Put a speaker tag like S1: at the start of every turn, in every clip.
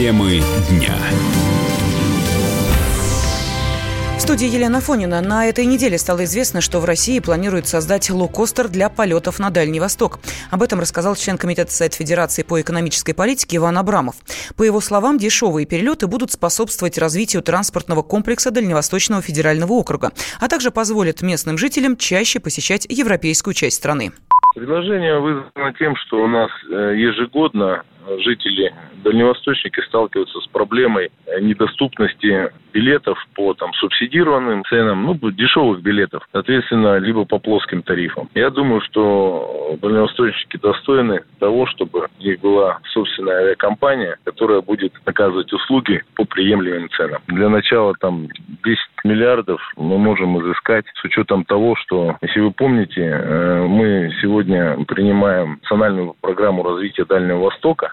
S1: Темы дня.
S2: В студии Елена Фонина. На этой неделе стало известно, что в России планируют создать лоукостер для полетов на Дальний Восток. Об этом рассказал член Комитета Совет Федерации по экономической политике Иван Абрамов. По его словам, дешевые перелеты будут способствовать развитию транспортного комплекса Дальневосточного федерального округа, а также позволят местным жителям чаще посещать европейскую часть страны.
S3: Предложение вызвано тем, что у нас э, ежегодно жители дальневосточники сталкиваются с проблемой недоступности билетов по там субсидированным ценам, ну, дешевых билетов, соответственно, либо по плоским тарифам. Я думаю, что дальневосточники достойны того, чтобы у них была собственная авиакомпания, которая будет оказывать услуги по приемлемым ценам. Для начала там 10 миллиардов мы можем изыскать с учетом того, что, если вы помните, э, мы сегодня принимаем национальную программу развития Дальнего Востока,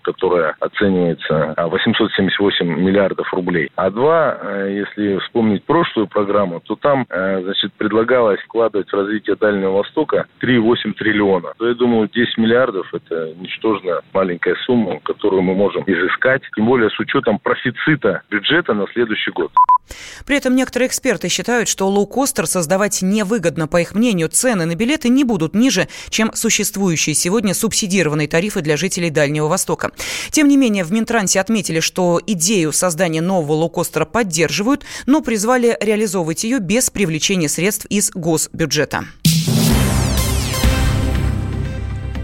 S3: которая оценивается 878 миллиардов рублей. А два, э, если вспомнить прошлую программу, то там, э, значит, предлагалось вкладывать в развитие Дальнего Востока 3,8 триллиона. То я думаю, 10 миллиардов – это ничтожно маленькая сумма, которую мы можем изыскать, тем более с учетом профицита бюджета на следующий год.
S2: При этом некоторые эксперты считают, что лоукостер создавать невыгодно. По их мнению, цены на билеты не будут ниже, чем существующие сегодня субсидированные тарифы для жителей Дальнего Востока. Тем не менее, в Минтрансе отметили, что идею создания нового лоукостера поддерживают, но призвали реализовывать ее без привлечения средств из госбюджета.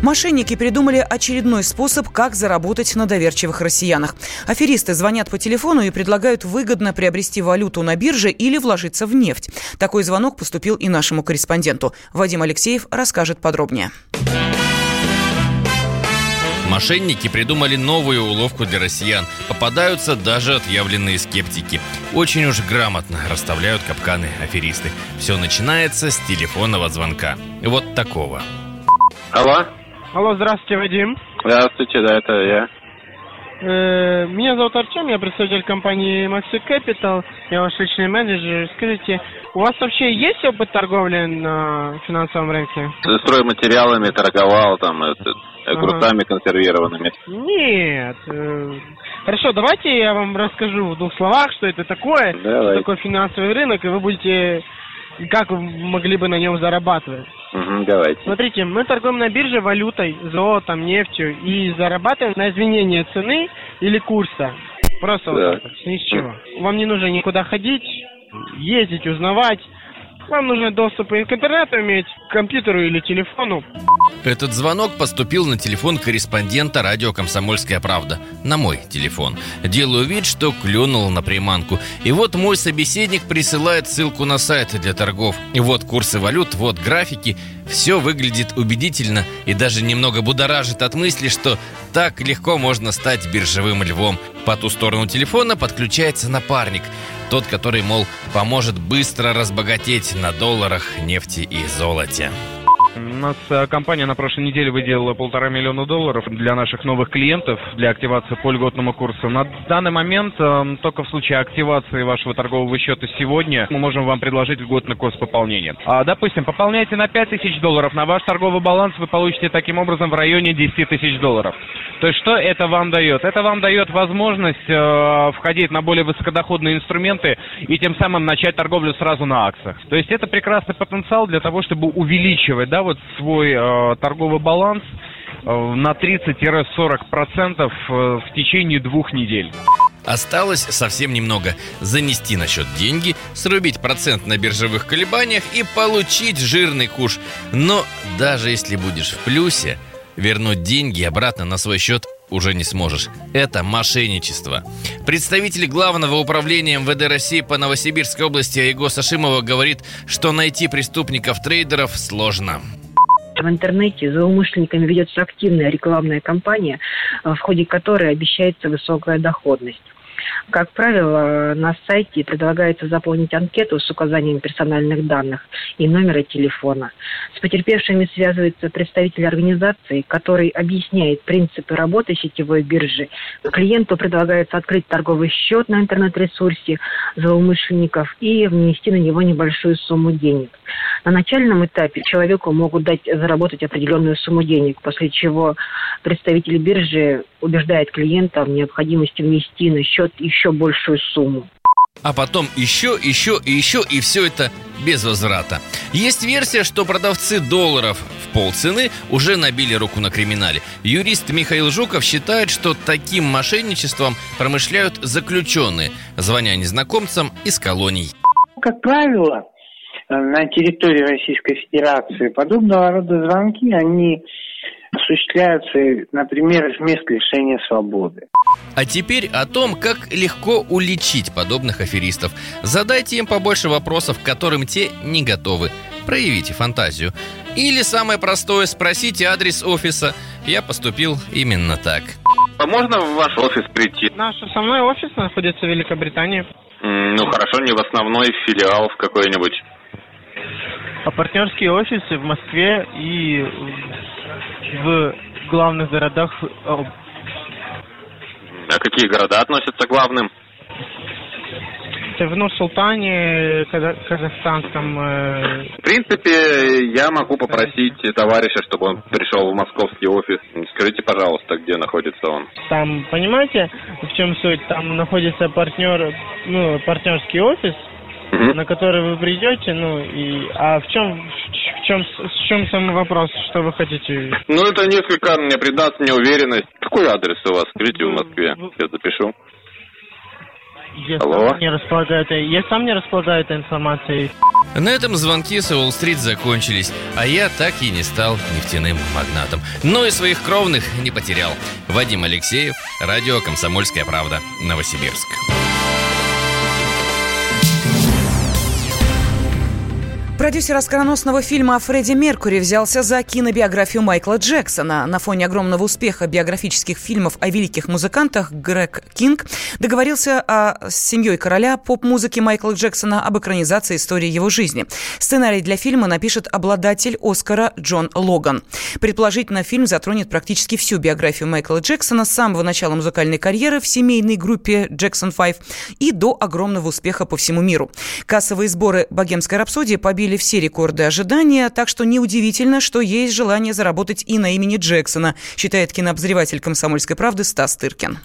S2: Мошенники придумали очередной способ, как заработать на доверчивых россиянах. Аферисты звонят по телефону и предлагают выгодно приобрести валюту на бирже или вложиться в нефть. Такой звонок поступил и нашему корреспонденту. Вадим Алексеев расскажет подробнее.
S4: Мошенники придумали новую уловку для россиян. Попадаются даже отъявленные скептики. Очень уж грамотно расставляют капканы аферисты. Все начинается с телефонного звонка. Вот такого.
S5: Алло.
S6: Алло, здравствуйте, Вадим.
S5: Здравствуйте, да, это я.
S6: Э, Меня зовут Артем, я представитель компании Maxi Capital, я ваш личный менеджер. Скажите, у вас вообще есть опыт торговли на финансовом рынке?
S5: Стройматериалами торговал, там, это, огурцами консервированными.
S6: Нет. э, Хорошо, давайте я вам расскажу в двух словах, что это такое, что
S5: Давай.
S6: такое финансовый рынок, и вы будете, как вы могли бы на нем зарабатывать.
S5: Угу, давайте.
S6: Смотрите, мы торгуем на бирже валютой, золотом, нефтью и зарабатываем на изменение цены или курса. Просто вот
S5: Да.
S6: так вот, ни с чего. Вам не нужно никуда ходить, ездить, узнавать. Вам нужно доступ к интернету иметь, к компьютеру или телефону.
S4: Этот звонок поступил на телефон корреспондента радио «Комсомольская правда». На мой телефон. Делаю вид, что клюнул на приманку. И вот мой собеседник присылает ссылку на сайт для торгов. И вот курсы валют, вот графики. Все выглядит убедительно и даже немного будоражит от мысли, что так легко можно стать биржевым львом. По ту сторону телефона подключается напарник. Тот, который, мол, поможет быстро разбогатеть на долларах, нефти и золоте.
S7: Нас э, компания на прошлой неделе выделила полтора миллиона долларов для наших новых клиентов для активации по льготному курсу. На данный момент э, только в случае активации вашего торгового счета сегодня мы можем вам предложить льготный курс пополнения. А, допустим, пополняйте на 5 тысяч долларов, на ваш торговый баланс вы получите таким образом в районе 10 тысяч долларов. То есть что это вам дает? Это вам дает возможность э, входить на более высокодоходные инструменты и тем самым начать торговлю сразу на акциях. То есть это прекрасный потенциал для того, чтобы увеличивать, да, вот свой э, торговый баланс э, на 30-40% э, в течение двух недель.
S4: Осталось совсем немного. Занести на счет деньги, срубить процент на биржевых колебаниях и получить жирный куш. Но даже если будешь в плюсе, вернуть деньги обратно на свой счет уже не сможешь. Это мошенничество. Представитель Главного управления МВД России по Новосибирской области Айго Сашимова говорит, что найти преступников-трейдеров сложно.
S8: В интернете злоумышленниками ведется активная рекламная кампания, э, в ходе которой обещается высокая доходность. Как правило, на сайте предлагается заполнить анкету с указанием персональных данных и номера телефона. С потерпевшими связывается представитель организации, который объясняет принципы работы сетевой биржи. Клиенту предлагается открыть торговый счет на интернет-ресурсе злоумышленников и внести на него небольшую сумму денег. На начальном этапе человеку могут дать заработать определенную сумму денег, после чего представитель биржи убеждает клиента в необходимости внести на счет еще большую сумму.
S4: А потом еще, еще и еще, и все это без возврата. Есть версия, что продавцы долларов в полцены уже набили руку на криминале. Юрист Михаил Жуков считает, что таким мошенничеством промышляют заключенные, звоня незнакомцам из колоний.
S1: Как правило, на территории Российской Федерации подобного рода звонки, они осуществляются, например, в мест лишения свободы.
S4: А теперь о том, как легко уличить подобных аферистов. Задайте им побольше вопросов, к которым те не готовы. Проявите фантазию. Или самое простое, спросите адрес офиса. Я поступил именно так.
S5: А можно в ваш офис прийти?
S6: Наш основной офис находится в Великобритании.
S5: Ну хорошо, не в основной филиал в какой-нибудь.
S6: А партнерские офисы в Москве и в главных городах.
S5: А какие города относятся к главным?
S6: В Нур-Султане, казахстанском. Э,
S5: в принципе, я могу попросить товарища, чтобы он пришел в московский офис. Скажите, пожалуйста, где находится он?
S6: Там, понимаете, в чем суть? Там находится партнер, ну, партнерский офис, угу. на который вы придете, ну и а в чем в чем в чем сам вопрос, что вы хотите?
S5: Ну это несколько мне придаст неуверенность. Какой адрес у вас? Скажите в Москве, я запишу.
S6: Я Алло? сам не располагаю этой, я сам не располагаю этой информацией.
S4: На этом звонки с Уолл-стрит закончились, а я так и не стал нефтяным магнатом. Но и своих кровных не потерял. Вадим Алексеев, радио «Комсомольская правда», Новосибирск.
S2: Продюсер оскароносного фильма о Фредди Меркури взялся за кинобиографию Майкла Джексона. На фоне огромного успеха биографических фильмов о великих музыкантах Грег Кинг договорился о, с семьей короля поп-музыки Майкла Джексона об экранизации истории его жизни. Сценарий для фильма напишет обладатель Оскара Джон Логан. Предположительно, фильм затронет практически всю биографию Майкла Джексона с самого начала музыкальной карьеры в семейной группе Jackson 5 и до огромного успеха по всему миру. Кассовые сборы «Богемской рапсодии» побили побили все рекорды ожидания, так что неудивительно, что есть желание заработать и на имени Джексона, считает кинообозреватель «Комсомольской правды» Стас Тыркин.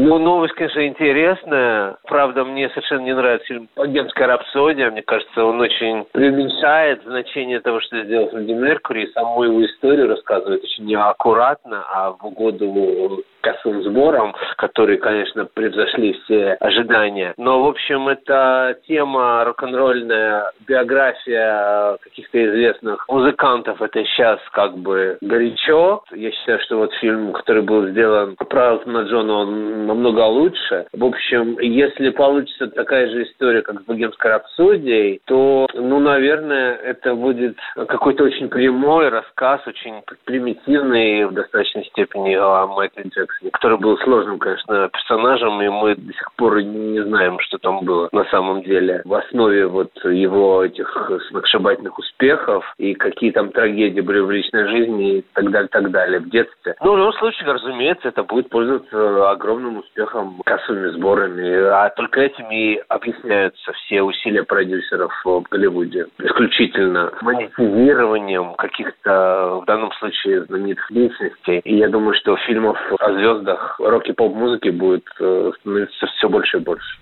S9: Ну, новость, конечно, интересная. Правда, мне совершенно не нравится фильм «Богемская рапсодия». Мне кажется, он очень преуменьшает значение того, что сделал Фредди Меркури. Саму его историю рассказывает очень неаккуратно, а в угоду кассовым сборам, которые, конечно, превзошли все ожидания. Но, в общем, это тема рок-н-ролльная, биография каких-то известных музыкантов. Это сейчас как бы горячо. Я считаю, что вот фильм, который был сделан по на Джона, он намного лучше. В общем, если получится такая же история, как с «Богемской рапсодией», то, ну, наверное, это будет какой-то очень прямой рассказ, очень примитивный в достаточной степени о Майкле Джексоне, который был сложным, конечно, персонажем, и мы до сих пор не знаем, что там было на самом деле в основе вот его этих сногсшибательных успехов и какие там трагедии были в личной жизни и так далее, так далее в детстве. Ну, в любом случае, разумеется, это будет пользоваться огромным успехом, кассовыми сборами, а только этим и объясняются все усилия продюсеров в Голливуде. Исключительно монетизированием каких-то, в данном случае, знаменитых личностей. И я думаю, что фильмов о звездах рок-и-поп-музыки будет э, становиться все больше и больше.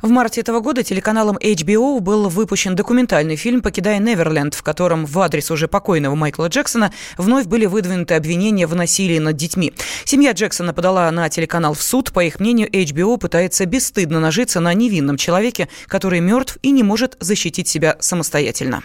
S2: В марте этого года телеканалом HBO был выпущен документальный фильм «Покидая Неверленд», в котором в адрес уже покойного Майкла Джексона вновь были выдвинуты обвинения в насилии над детьми. Семья Джексона подала на телеканал в суд. По их мнению, HBO пытается бесстыдно нажиться на невинном человеке, который мертв и не может защитить себя самостоятельно.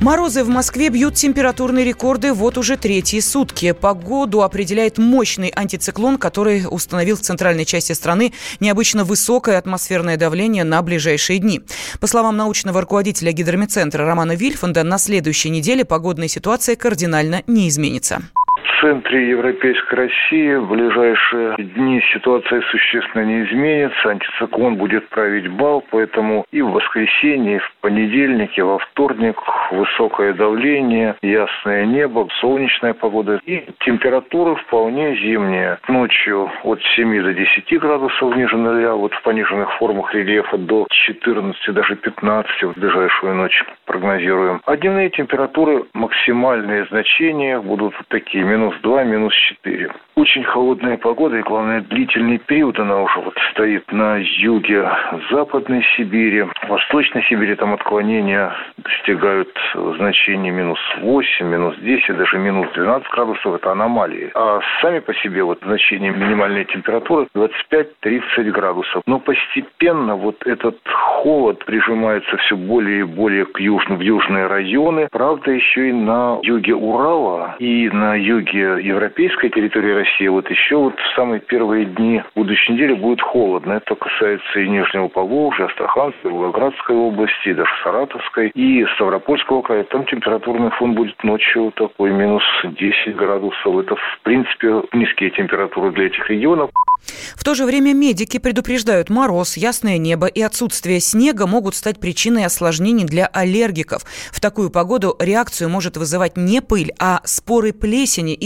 S2: Морозы в Москве бьют температурные рекорды вот уже третьи сутки. Погоду определяет мощный антициклон, который установил в центральной части страны необычно высокое атмосферное давление на ближайшие дни. По словам научного руководителя гидромедцентра Романа Вильфанда, на следующей неделе погодная ситуация кардинально не изменится.
S10: Центре Европейской России в ближайшие дни ситуация существенно не изменится. Антициклон будет править бал, поэтому и в воскресенье, и в понедельник, и во вторник высокое давление, ясное небо, солнечная погода и температура вполне зимняя. Ночью от 7 до 10 градусов ниже нуля, вот в пониженных формах рельефа до 14, даже 15 в ближайшую ночь прогнозируем. А дневные температуры максимальные значения будут такие, минус 2, минус 4. Очень холодная погода и, главное, длительный период она уже вот стоит на юге Западной Сибири. В Восточной Сибири там отклонения достигают значений минус 8, минус 10, даже минус 12 градусов. Это аномалии. А сами по себе вот значения минимальной температуры 25-30 градусов. Но постепенно вот этот холод прижимается все более и более к южным, в южные районы. Правда, еще и на юге Урала и на юге европейской территории России вот еще вот в самые первые дни будущей недели будет холодно. Это касается и Нижнего Поволжья, Астраханской, Волгоградской области, даже Саратовской и Ставропольского края. Там температурный фон будет ночью такой минус 10 градусов. Это, в принципе, низкие температуры для этих регионов.
S2: В то же время медики предупреждают, мороз, ясное небо и отсутствие снега могут стать причиной осложнений для аллергиков. В такую погоду реакцию может вызывать не пыль, а споры плесени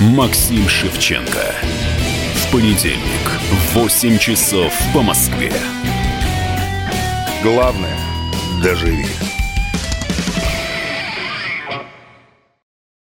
S11: Максим Шевченко. В понедельник в 8 часов по Москве.
S12: Главное – доживи.